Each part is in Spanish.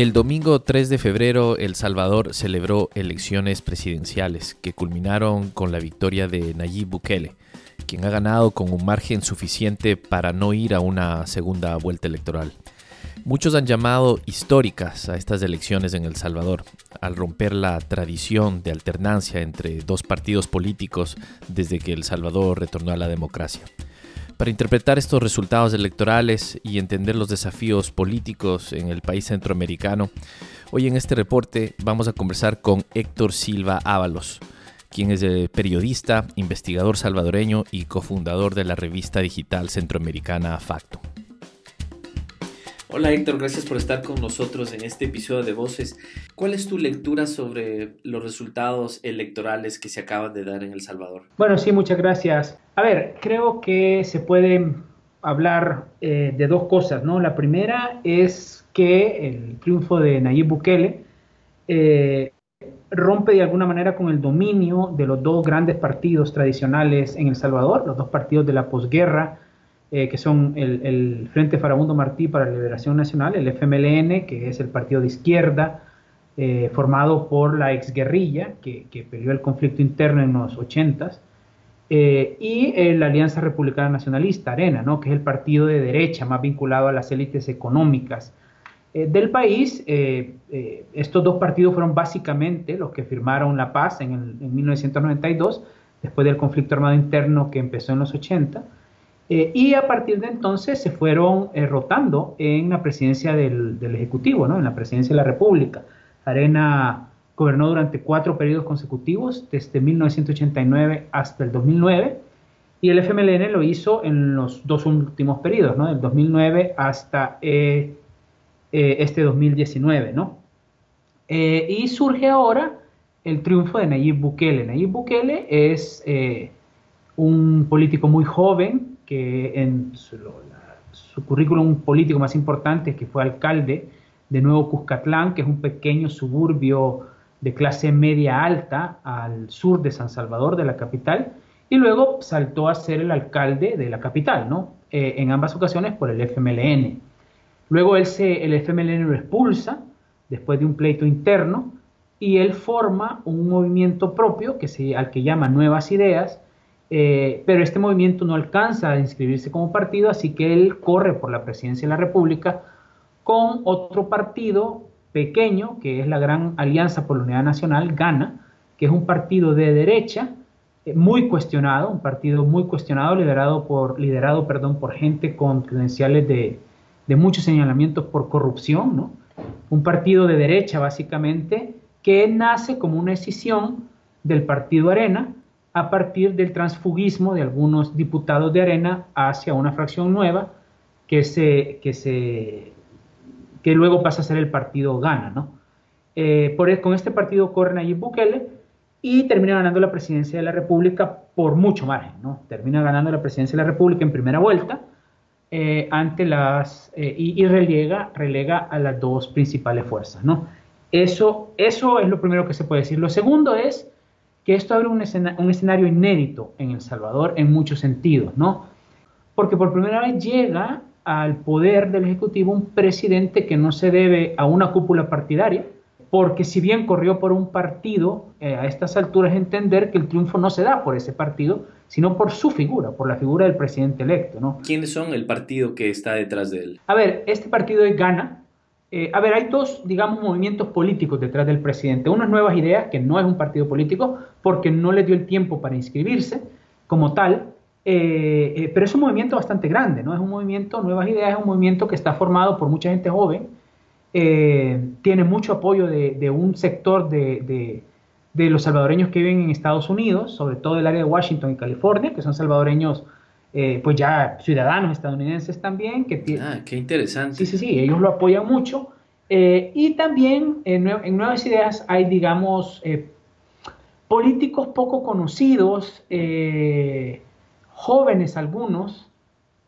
El domingo 3 de febrero, El Salvador celebró elecciones presidenciales que culminaron con la victoria de Nayib Bukele, quien ha ganado con un margen suficiente para no ir a una segunda vuelta electoral. Muchos han llamado históricas a estas elecciones en El Salvador, al romper la tradición de alternancia entre dos partidos políticos desde que El Salvador retornó a la democracia. Para interpretar estos resultados electorales y entender los desafíos políticos en el país centroamericano, hoy en este reporte vamos a conversar con Héctor Silva Ábalos, quien es periodista, investigador salvadoreño y cofundador de la revista digital centroamericana Facto. Hola Héctor, gracias por estar con nosotros en este episodio de Voces. ¿Cuál es tu lectura sobre los resultados electorales que se acaban de dar en El Salvador? Bueno, sí, muchas gracias. A ver, creo que se puede hablar eh, de dos cosas, ¿no? La primera es que el triunfo de Nayib Bukele eh, rompe de alguna manera con el dominio de los dos grandes partidos tradicionales en El Salvador, los dos partidos de la posguerra, eh, que son el, Frente Farabundo Martí para la Liberación Nacional, el FMLN, que es el partido de izquierda eh, formado por la exguerrilla, que, que peleó el conflicto interno en los 80 eh, y la Alianza Republicana Nacionalista, ARENA, ¿no? que es el partido de derecha más vinculado a las élites económicas del país. estos dos partidos fueron básicamente los que firmaron la paz en, en 1992, después del conflicto armado interno que empezó en los 80. Eh, y a partir de entonces se fueron eh, rotando en la presidencia del, Ejecutivo, ¿no? en la presidencia de la República. Arena gobernó durante cuatro periodos consecutivos, desde 1989 hasta el 2009, y el FMLN lo hizo en los dos últimos periodos, ¿no? del 2009 hasta eh, este 2019. ¿no? y surge ahora el triunfo de Nayib Bukele. Nayib Bukele es un político muy joven, que en su, currículum político más importante, que fue alcalde de Nuevo Cuscatlán, que es un pequeño suburbio de clase media alta al sur de San Salvador, de la capital, y luego saltó a ser el alcalde de la capital, ¿no? Eh, en ambas ocasiones por el FMLN. Luego él se, el FMLN lo expulsa después de un pleito interno y él forma un movimiento propio que se, al que llama Nuevas Ideas, eh, pero este movimiento no alcanza a inscribirse como partido, así que él corre por la presidencia de la República con otro partido pequeño, que es la Gran Alianza por la Unidad Nacional, GANA, que es un partido de derecha eh, muy cuestionado, un partido muy cuestionado, liderado por, gente con credenciales de, muchos señalamientos por corrupción, ¿no? un partido de derecha básicamente, que nace como una decisión del partido Arena, a partir del transfugismo de algunos diputados de Arena hacia una fracción nueva que, se, que, se, que luego pasa a ser el partido Gana. ¿no? Eh, por, e, con este partido corre Nayib Bukele y termina ganando la presidencia de la República por mucho margen. ¿no? Termina ganando la presidencia de la República en primera vuelta eh, ante las, eh, y, relega, relega a las dos principales fuerzas. ¿no? Eso, eso es lo primero que se puede decir. Lo segundo es que esto abre un, escenario inédito en El Salvador en muchos sentidos, ¿no? Porque por primera vez llega al poder del Ejecutivo un presidente que no se debe a una cúpula partidaria, porque si bien corrió por un partido, eh, a estas alturas entender que el triunfo no se da por ese partido, sino por su figura, por la figura del presidente electo. ¿no? ¿Quiénes son el partido que está detrás de él? A ver, este partido es Gana, eh, a ver, hay dos, digamos, movimientos políticos detrás del presidente. Unas nuevas ideas, que no es un partido político, porque no le dio el tiempo para inscribirse como tal, eh, eh, pero es un movimiento bastante grande, ¿no? Es un movimiento, Nuevas Ideas es un movimiento que está formado por mucha gente joven, tiene mucho apoyo de, un sector de, los salvadoreños que viven en Estados Unidos, sobre todo el área de Washington y California, que son salvadoreños eh, pues ya ciudadanos estadounidenses también. Que ah, qué interesante. Sí, sí, sí, ellos lo apoyan mucho. Eh, y también en, Nuevas Ideas hay, digamos, eh, políticos poco conocidos, jóvenes algunos,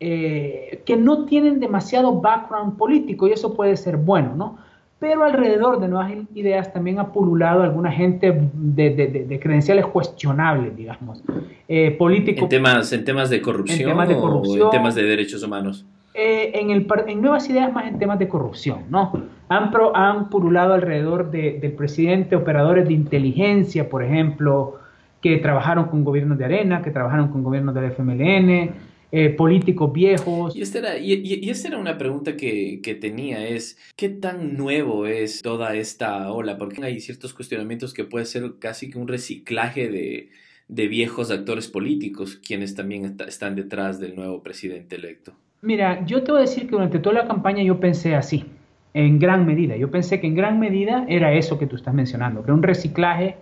que no tienen demasiado background político y eso puede ser bueno, ¿no? Pero alrededor de nuevas ideas también ha pululado alguna gente de, credenciales cuestionables, digamos, eh, políticos. En temas, en temas de corrupción, en temas de corrupción o en temas de derechos humanos. Eh, en, el, en Nuevas Ideas más en temas de corrupción, ¿no? Han, pro, han pululado alrededor de, del presidente operadores de inteligencia, por ejemplo, que trabajaron con gobiernos de Arena, que trabajaron con gobiernos del FMLN, eh, políticos viejos. Y esta era, y, esta era una pregunta que, que, tenía, es ¿qué tan nuevo es toda esta ola? Porque hay ciertos cuestionamientos que puede ser casi que un reciclaje de, de viejos actores políticos, quienes también están detrás del nuevo presidente electo. Mira, yo te voy a decir que durante toda la campaña yo pensé así, en gran medida. Yo pensé que en gran medida era eso que tú estás mencionando, que era un reciclaje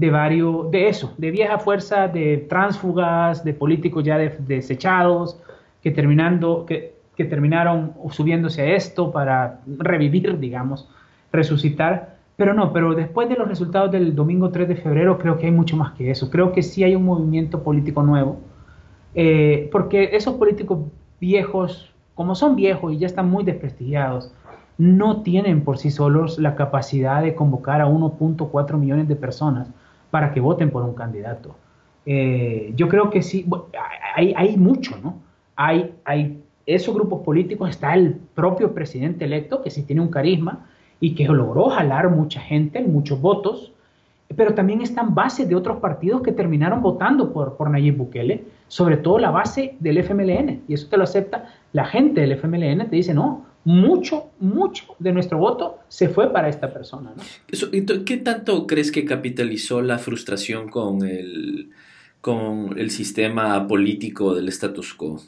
de varios, de eso, de vieja fuerza, de tránsfugas, de políticos ya desechados, que, terminando, que, que terminaron subiéndose a esto para revivir, digamos, resucitar. Pero no, pero después de los resultados del domingo 3 de febrero, creo que hay mucho más que eso. Creo que sí hay un movimiento político nuevo, eh, porque esos políticos viejos, como son viejos y ya están muy desprestigiados, no tienen por sí solos la capacidad de convocar a 1.4 millones de personas para que voten por un candidato. Eh, yo creo que sí, hay, hay mucho, ¿no? Hay, hay esos grupos políticos, está el propio presidente electo, que sí tiene un carisma y que logró jalar mucha gente, muchos votos, pero también están bases de otros partidos que terminaron votando por, por Nayib Bukele, sobre todo la base del FMLN, y eso te lo acepta la gente del FMLN, te dice, no, mucho, mucho de nuestro voto se fue para esta persona. ¿Qué tanto crees que capitalizó la frustración con el, con el sistema político del status quo?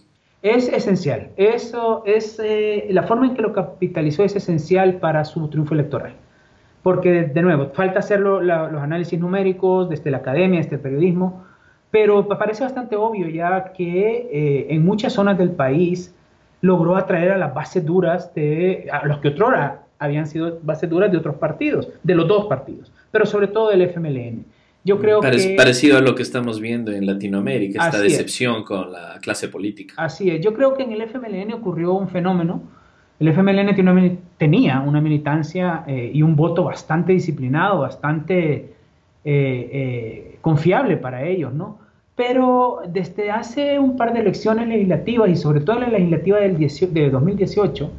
Es esencial. Eso es eh, la forma en que lo capitalizó es esencial para su triunfo electoral. Porque, de nuevo, falta hacer los análisis numéricos desde la academia, desde el periodismo, pero parece bastante obvio ya que eh, en muchas zonas del país logró atraer a las bases duras de a los que otrora habían sido bases duras de otros partidos, de los dos partidos, pero sobre todo del FMLN. Yo creo que... Parecido a lo que estamos viendo en Latinoamérica, esta decepción con la clase política. Así es, yo creo que en el FMLN ocurrió un fenómeno. El FMLN tenía una militancia eh, y un voto bastante disciplinado, bastante eh, eh, confiable para ellos, ¿no? Pero desde hace un par de elecciones legislativas y sobre todo la legislativa del de 2018,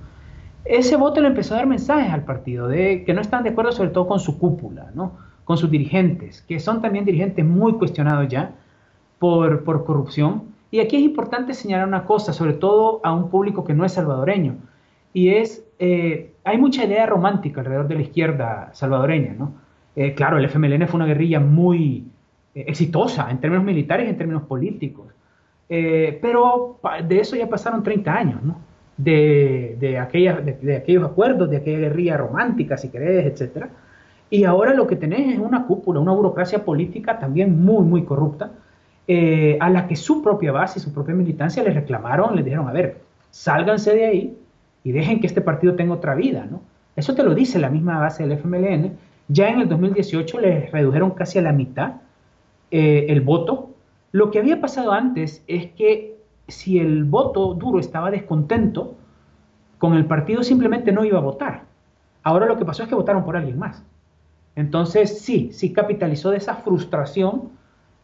ese voto le empezó a dar mensajes al partido de que no están de acuerdo sobre todo con su cúpula, ¿no? con sus dirigentes, que son también dirigentes muy cuestionados ya por, por corrupción. Y aquí es importante señalar una cosa, sobre todo a un público que no es salvadoreño, y es, eh, hay mucha idea romántica alrededor de la izquierda salvadoreña, ¿no? Eh, claro, el FMLN fue una guerrilla muy, exitosa en términos militares en términos políticos. Eh, pero de eso ya pasaron 30 años, ¿no? De, de, de, aquellos acuerdos, de aquella guerrilla romántica, si querés, etc. Y ahora lo que tenés es una cúpula, una burocracia política también muy, muy corrupta, eh, a la que su propia base y su propia militancia les reclamaron, les dijeron, a ver, sálganse de ahí y dejen que este partido tenga otra vida, ¿no? Eso te lo dice la misma base del FMLN. Ya en el 2018 les redujeron casi a la mitad eh, el voto. Lo que había pasado antes es que si el voto duro estaba descontento con el partido, simplemente no iba a votar. Ahora lo que pasó es que votaron por alguien más. Entonces, sí, sí capitalizó de esa frustración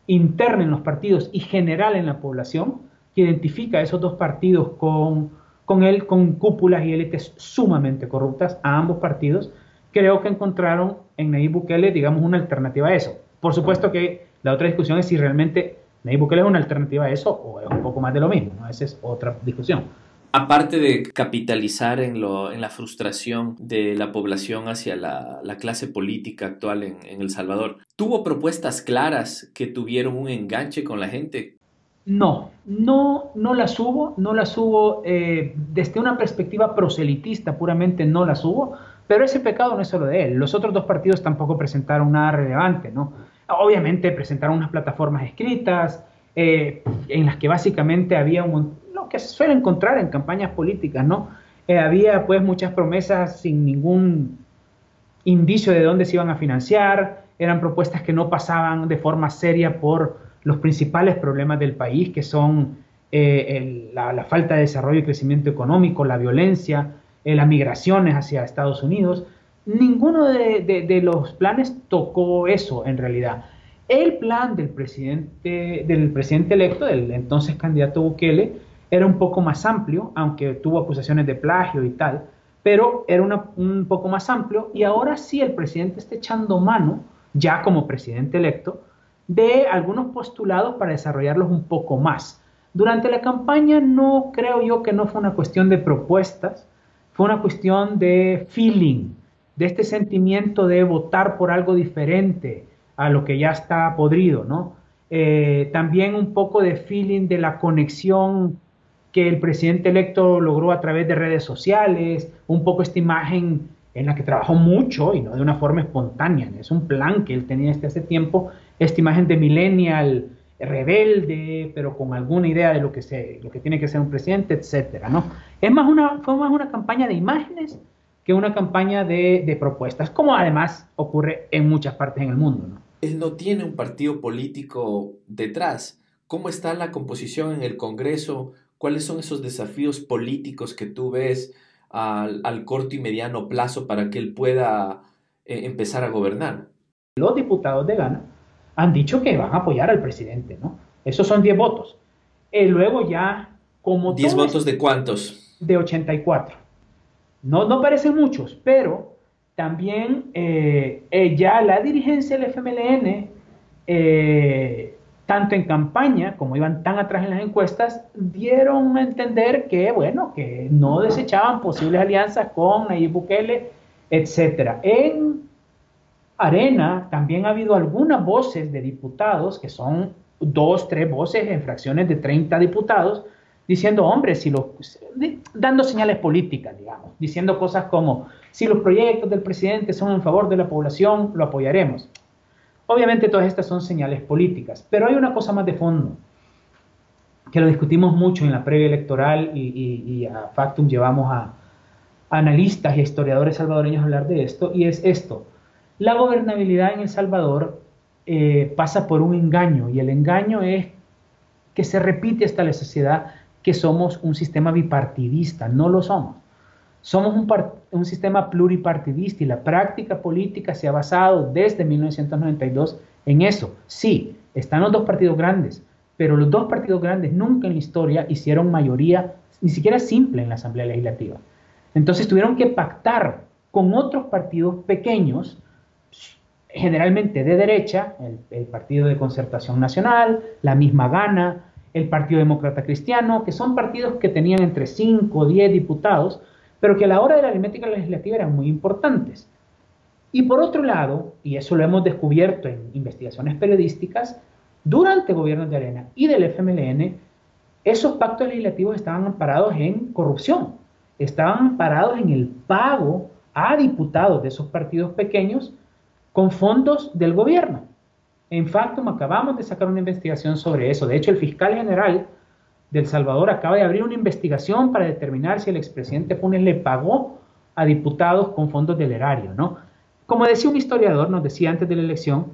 interna en los partidos y general en la población, que identifica a esos dos partidos con, con él, con cúpulas y élites sumamente corruptas, a ambos partidos, creo que encontraron en Nayib Bukele, digamos, una alternativa a eso. Por supuesto que la otra discusión es si realmente Nayib Bukele es una alternativa a eso o es un poco más de lo mismo. Esa es otra discusión. Aparte de capitalizar en, lo, en la frustración de la población hacia la, clase política actual en, El Salvador, ¿tuvo propuestas claras que tuvieron un enganche con la gente? No, no, no las hubo, no las hubo eh, desde una perspectiva proselitista, puramente no las hubo, pero ese pecado no es solo de él. Los otros dos partidos tampoco presentaron nada relevante, ¿no? Obviamente presentaron unas plataformas escritas eh, en las que básicamente había lo que se suele encontrar en campañas políticas, ¿no? Eh, había pues muchas promesas sin ningún indicio de dónde se iban a financiar, eran propuestas que no pasaban de forma seria por los principales problemas del país, que son eh, la, falta de desarrollo y crecimiento económico, la violencia, las migraciones hacia Estados Unidos. Ninguno de, los planes tocó eso en realidad. El plan del presidente, del presidente electo, del entonces candidato Bukele, era un poco más amplio, aunque tuvo acusaciones de plagio y tal, pero era un poco más amplio y ahora sí el presidente está echando mano, ya como presidente electo, de algunos postulados para desarrollarlos un poco más. Durante la campaña no creo yo que no fue una cuestión de propuestas, fue una cuestión de feeling, de este sentimiento de votar por algo diferente a lo que ya está podrido, ¿no? Eh, también un poco de feeling de la conexión que el presidente electo logró a través de redes sociales, un poco esta imagen en la que trabajó mucho y no de una forma espontánea, es un plan que él tenía desde hace tiempo, esta imagen de millennial rebelde, pero con alguna idea de lo que, se, lo que tiene que ser un presidente, etcétera, ¿no? Es más una, fue más una campaña de imágenes que una campaña de, de propuestas, como además ocurre en muchas partes en el mundo, ¿no? Él no tiene un partido político detrás. ¿Cómo está la composición en el Congreso? ¿Cuáles son esos desafíos políticos que tú ves al, corto y mediano plazo para que él pueda eh, empezar a gobernar? Los diputados de Ghana han dicho que van a apoyar al presidente, ¿no? Esos son 10 votos. Y luego ya, como... ¿10 votos de cuántos? De 84. No, no parecen muchos, pero también eh, eh, ya la dirigencia del FMLN, eh, tanto en campaña como iban tan atrás en las encuestas, dieron a entender que, bueno, que no desechaban posibles alianzas con Nayib Bukele, etc. En Arena también ha habido algunas voces de diputados, que son dos, tres voces en fracciones de 30 diputados, diciendo, hombre, si lo, dando señales políticas, digamos, diciendo cosas como, si los proyectos del presidente son en favor de la población, lo apoyaremos. Obviamente todas estas son señales políticas, pero hay una cosa más de fondo, que lo discutimos mucho en la previa electoral y, a Factum llevamos a, analistas y historiadores salvadoreños a hablar de esto, y es esto. La gobernabilidad en El Salvador eh, pasa por un engaño, y el engaño es que se repite hasta la sociedad que somos un sistema bipartidista, no lo somos. Somos un, un, sistema pluripartidista y la práctica política se ha basado desde 1992 en eso. Sí, están los dos partidos grandes, pero los dos partidos grandes nunca en la historia hicieron mayoría, ni siquiera simple en la Asamblea Legislativa. Entonces tuvieron que pactar con otros partidos pequeños, generalmente de derecha, el, el Partido de Concertación Nacional, la misma Gana, el Partido Demócrata Cristiano, que son partidos que tenían entre 5 o 10 diputados, pero que a la hora de la aritmética legislativa eran muy importantes. Y por otro lado, y eso lo hemos descubierto en investigaciones periodísticas, durante gobiernos de Arena y del FMLN, esos pactos legislativos estaban amparados en corrupción, estaban amparados en el pago a diputados de esos partidos pequeños con fondos del gobierno. En Factum acabamos de sacar una investigación sobre eso. De hecho, el fiscal general del Salvador acaba de abrir una investigación para determinar si el expresidente Funes le pagó a diputados con fondos del erario, ¿no? Como decía un historiador, nos decía antes de la elección,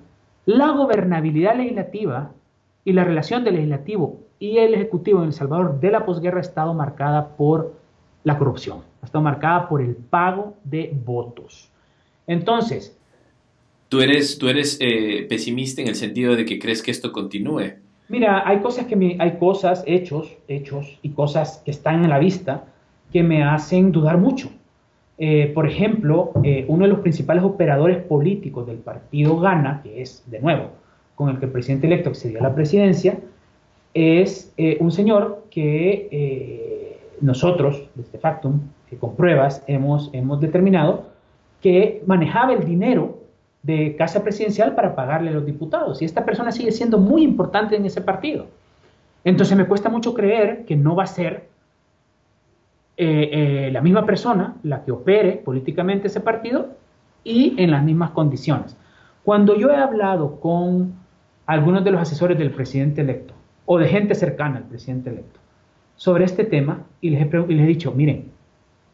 la gobernabilidad legislativa y la relación del legislativo y el ejecutivo en El Salvador de la posguerra ha estado marcada por la corrupción, ha estado marcada por el pago de votos. Entonces, ¿Tú eres, tú eres eh, pesimista en el sentido de que crees que esto continúe? Mira, hay cosas que me, hay cosas, hechos, hechos y cosas que están en la vista que me hacen dudar mucho. Eh, por ejemplo, eh, uno de los principales operadores políticos del partido Gana, que es de nuevo con el que el presidente electo accedió a la presidencia, es un señor que nosotros, desde Factum, que con pruebas hemos, hemos determinado que manejaba el dinero de casa presidencial para pagarle a los diputados. Y esta persona sigue siendo muy importante en ese partido. Entonces me cuesta mucho creer que no va a ser eh, eh, la misma persona la que opere políticamente ese partido y en las mismas condiciones. Cuando yo he hablado con algunos de los asesores del presidente electo o de gente cercana al presidente electo sobre este tema y les he, y les he dicho, miren,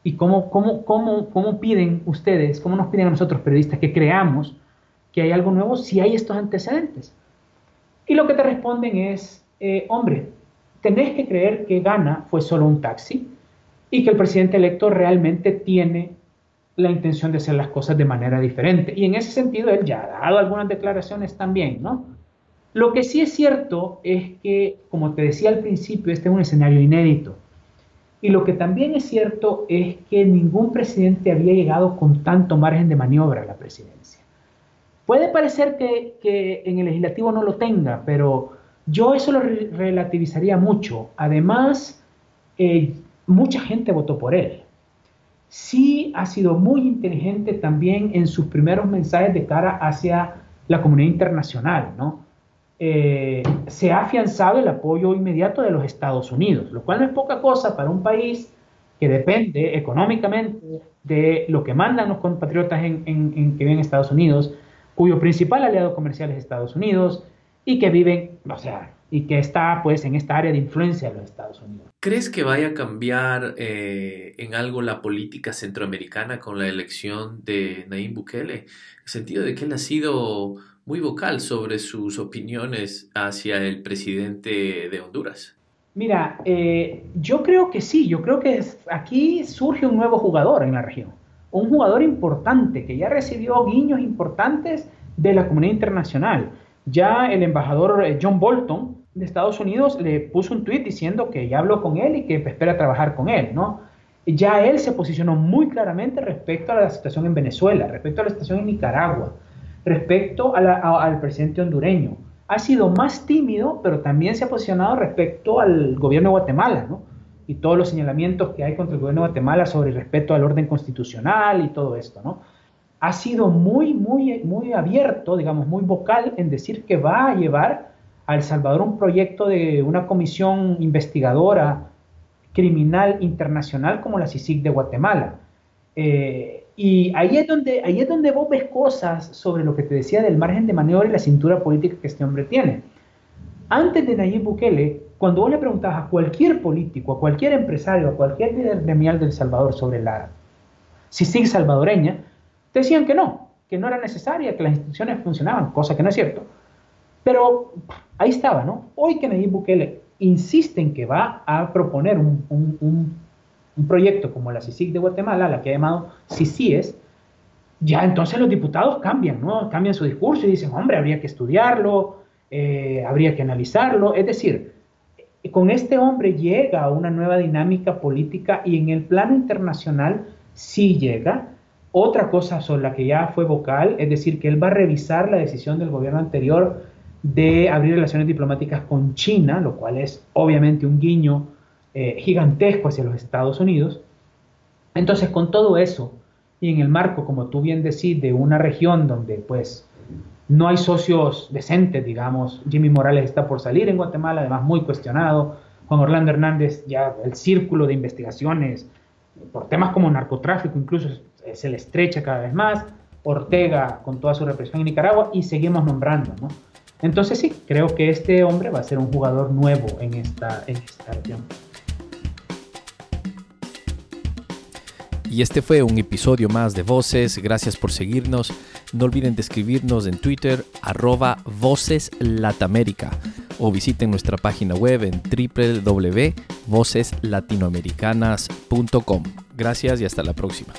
¿y cómo, cómo, cómo, cómo piden ustedes, cómo nos piden a nosotros periodistas que creamos que hay algo nuevo si hay estos antecedentes. Y lo que te responden es, eh, hombre, tenés que creer que Gana fue solo un taxi y que el presidente electo realmente tiene la intención de hacer las cosas de manera diferente. Y en ese sentido él ya ha dado algunas declaraciones también, ¿no? Lo que sí es cierto es que, como te decía al principio, este es un escenario inédito. Y lo que también es cierto es que ningún presidente había llegado con tanto margen de maniobra a la presidencia. Puede parecer que, en el legislativo no lo tenga, pero yo eso lo relativizaría mucho. Además, eh, mucha gente votó por él. Sí ha sido muy inteligente también en sus primeros mensajes de cara hacia la comunidad internacional, ¿no? Eh, se ha afianzado el apoyo inmediato de los Estados Unidos, lo cual no es poca cosa para un país que depende económicamente de lo que mandan los compatriotas en, que viven en Estados Unidos, cuyo principal aliado comercial es Estados Unidos y que viven, o sea, y que está pues en esta área de influencia de los Estados Unidos. ¿Crees que vaya a cambiar eh, en algo la política centroamericana con la elección de Nayib Bukele? En el sentido de que él ha sido muy vocal sobre sus opiniones hacia el presidente de Honduras. Mira, eh, yo creo que sí, yo creo que aquí surge un nuevo jugador en la región, un jugador importante que ya recibió guiños importantes de la comunidad internacional. Ya el embajador eh, John Bolton de Estados Unidos le puso un tuit diciendo que ya habló con él y que espera trabajar con él, ¿no? Ya él se posicionó muy claramente respecto a la situación en Venezuela, respecto a la situación en Nicaragua, respecto al presidente hondureño. Ha sido más tímido, pero también se ha posicionado respecto al gobierno de Guatemala, ¿no? Y todos los señalamientos que hay contra el gobierno de Guatemala sobre el respeto al orden constitucional y todo esto, ¿no? Ha sido muy, muy, muy abierto, digamos, muy vocal en decir que va a llevar a El Salvador un proyecto de una comisión investigadora criminal internacional como la CICIG de Guatemala. Eh, y ahí es, donde, ahí es donde vos ves cosas sobre lo que te decía del margen de maniobra y la cintura política que este hombre tiene. Antes de Nayib Bukele, cuando vos le preguntabas a cualquier político, a cualquier empresario, a cualquier líder gremial del Salvador sobre la CICIG salvadoreña, decían que no, que no era necesaria, que las instituciones funcionaban, cosa que no es cierto. Pero ahí estaba, ¿no? Hoy que Nayib Bukele insiste en que va a proponer un un proyecto como la CICIG de Guatemala, la que ha llamado CICIES, ya entonces los diputados cambian, ¿no? Cambian su discurso y dicen, hombre, habría que estudiarlo, eh, habría que analizarlo. Es decir, con este hombre llega una nueva dinámica política y en el plano internacional sí llega. Otra cosa sobre la que ya fue vocal, es decir, que él va a revisar la decisión del gobierno anterior de abrir relaciones diplomáticas con China, lo cual es obviamente un guiño eh, gigantesco hacia los Estados Unidos. Entonces, con todo eso, y en el marco, como tú bien decís, de una región donde pues no hay socios decentes, digamos, Jimmy Morales está por salir en Guatemala, además muy cuestionado, Juan Orlando Hernández, ya el círculo de investigaciones por temas como narcotráfico incluso se le estrecha cada vez más, Ortega con toda su represión en Nicaragua y seguimos nombrando, ¿no? Entonces sí, creo que este hombre va a ser un jugador nuevo en esta, en esta región. Y este fue un episodio más de Voces. Gracias por seguirnos. No olviden de escribirnos en Twitter, arroba Voces o visiten nuestra página web en www.voceslatinoamericanas.com. Gracias y hasta la próxima.